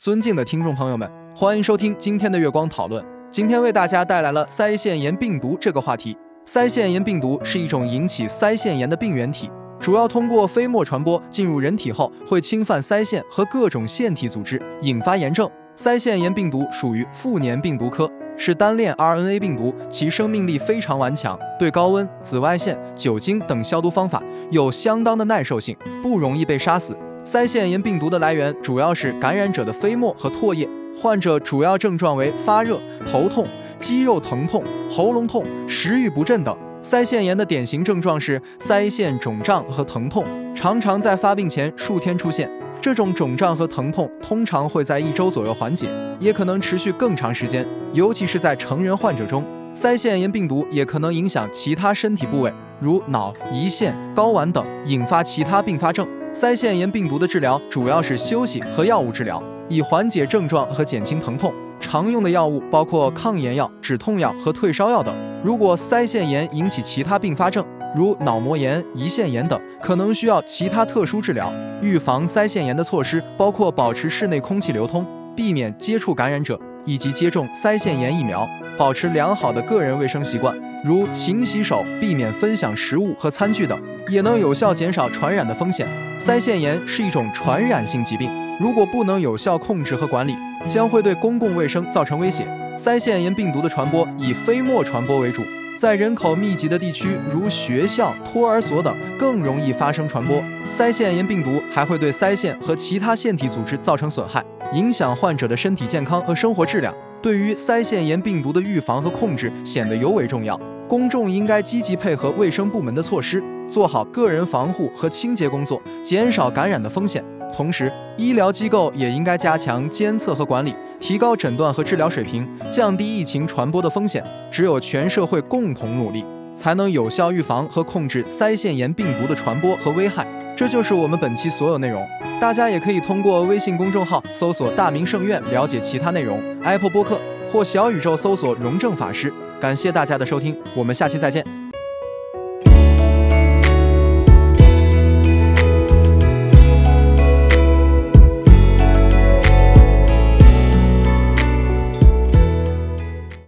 尊敬的听众朋友们，欢迎收听今天的月光讨论。今天为大家带来了腮腺炎病毒这个话题。腮腺炎病毒是一种引起腮腺炎的病原体，主要通过飞沫传播，进入人体后会侵犯腮腺和各种腺体组织，引发炎症。腮腺炎病毒属于副粘病毒科，是单链 RNA 病毒，其生命力非常顽强，对高温、紫外线、酒精等消毒方法有相当的耐受性，不容易被杀死。腮腺炎病毒的来源主要是感染者的飞沫和唾液，患者主要症状为发热、头痛、肌肉疼痛、喉咙痛、食欲不振等。腮腺炎的典型症状是腮腺肿胀和疼痛，常常在发病前数天出现。这种肿胀和疼痛通常会在一周左右缓解，也可能持续更长时间，尤其是在成人患者中。腮腺炎病毒也可能影响其他身体部位，如脑、胰腺、睾丸等，引发其他并发症。腮腺炎病毒的治疗主要是休息和药物治疗，以缓解症状和减轻疼痛。常用的药物包括抗炎药、止痛药和退烧药等。如果腮腺炎引起其他并发症，如脑膜炎、胰腺炎等，可能需要其他特殊治疗。预防腮腺炎的措施包括保持室内空气流通，避免接触感染者。以及接种腮腺炎疫苗，保持良好的个人卫生习惯，如勤洗手、避免分享食物和餐具等，也能有效减少传染的风险。腮腺炎是一种传染性疾病，如果不能有效控制和管理，将会对公共卫生造成威胁。腮腺炎病毒的传播以飞沫传播为主。在人口密集的地区，如学校、托儿所等，更容易发生传播。腮腺炎病毒还会对腮腺和其他腺体组织造成损害，影响患者的身体健康和生活质量。对于腮腺炎病毒的预防和控制显得尤为重要。公众应该积极配合卫生部门的措施，做好个人防护和清洁工作，减少感染的风险。同时，医疗机构也应该加强监测和管理，提高诊断和治疗水平，降低疫情传播的风险。只有全社会共同努力，才能有效预防和控制腮腺炎病毒的传播和危害。这就是我们本期所有内容。大家也可以通过微信公众号搜索“大明圣院”了解其他内容，Apple 播客或小宇宙搜索“荣正法师”。感谢大家的收听，我们下期再见。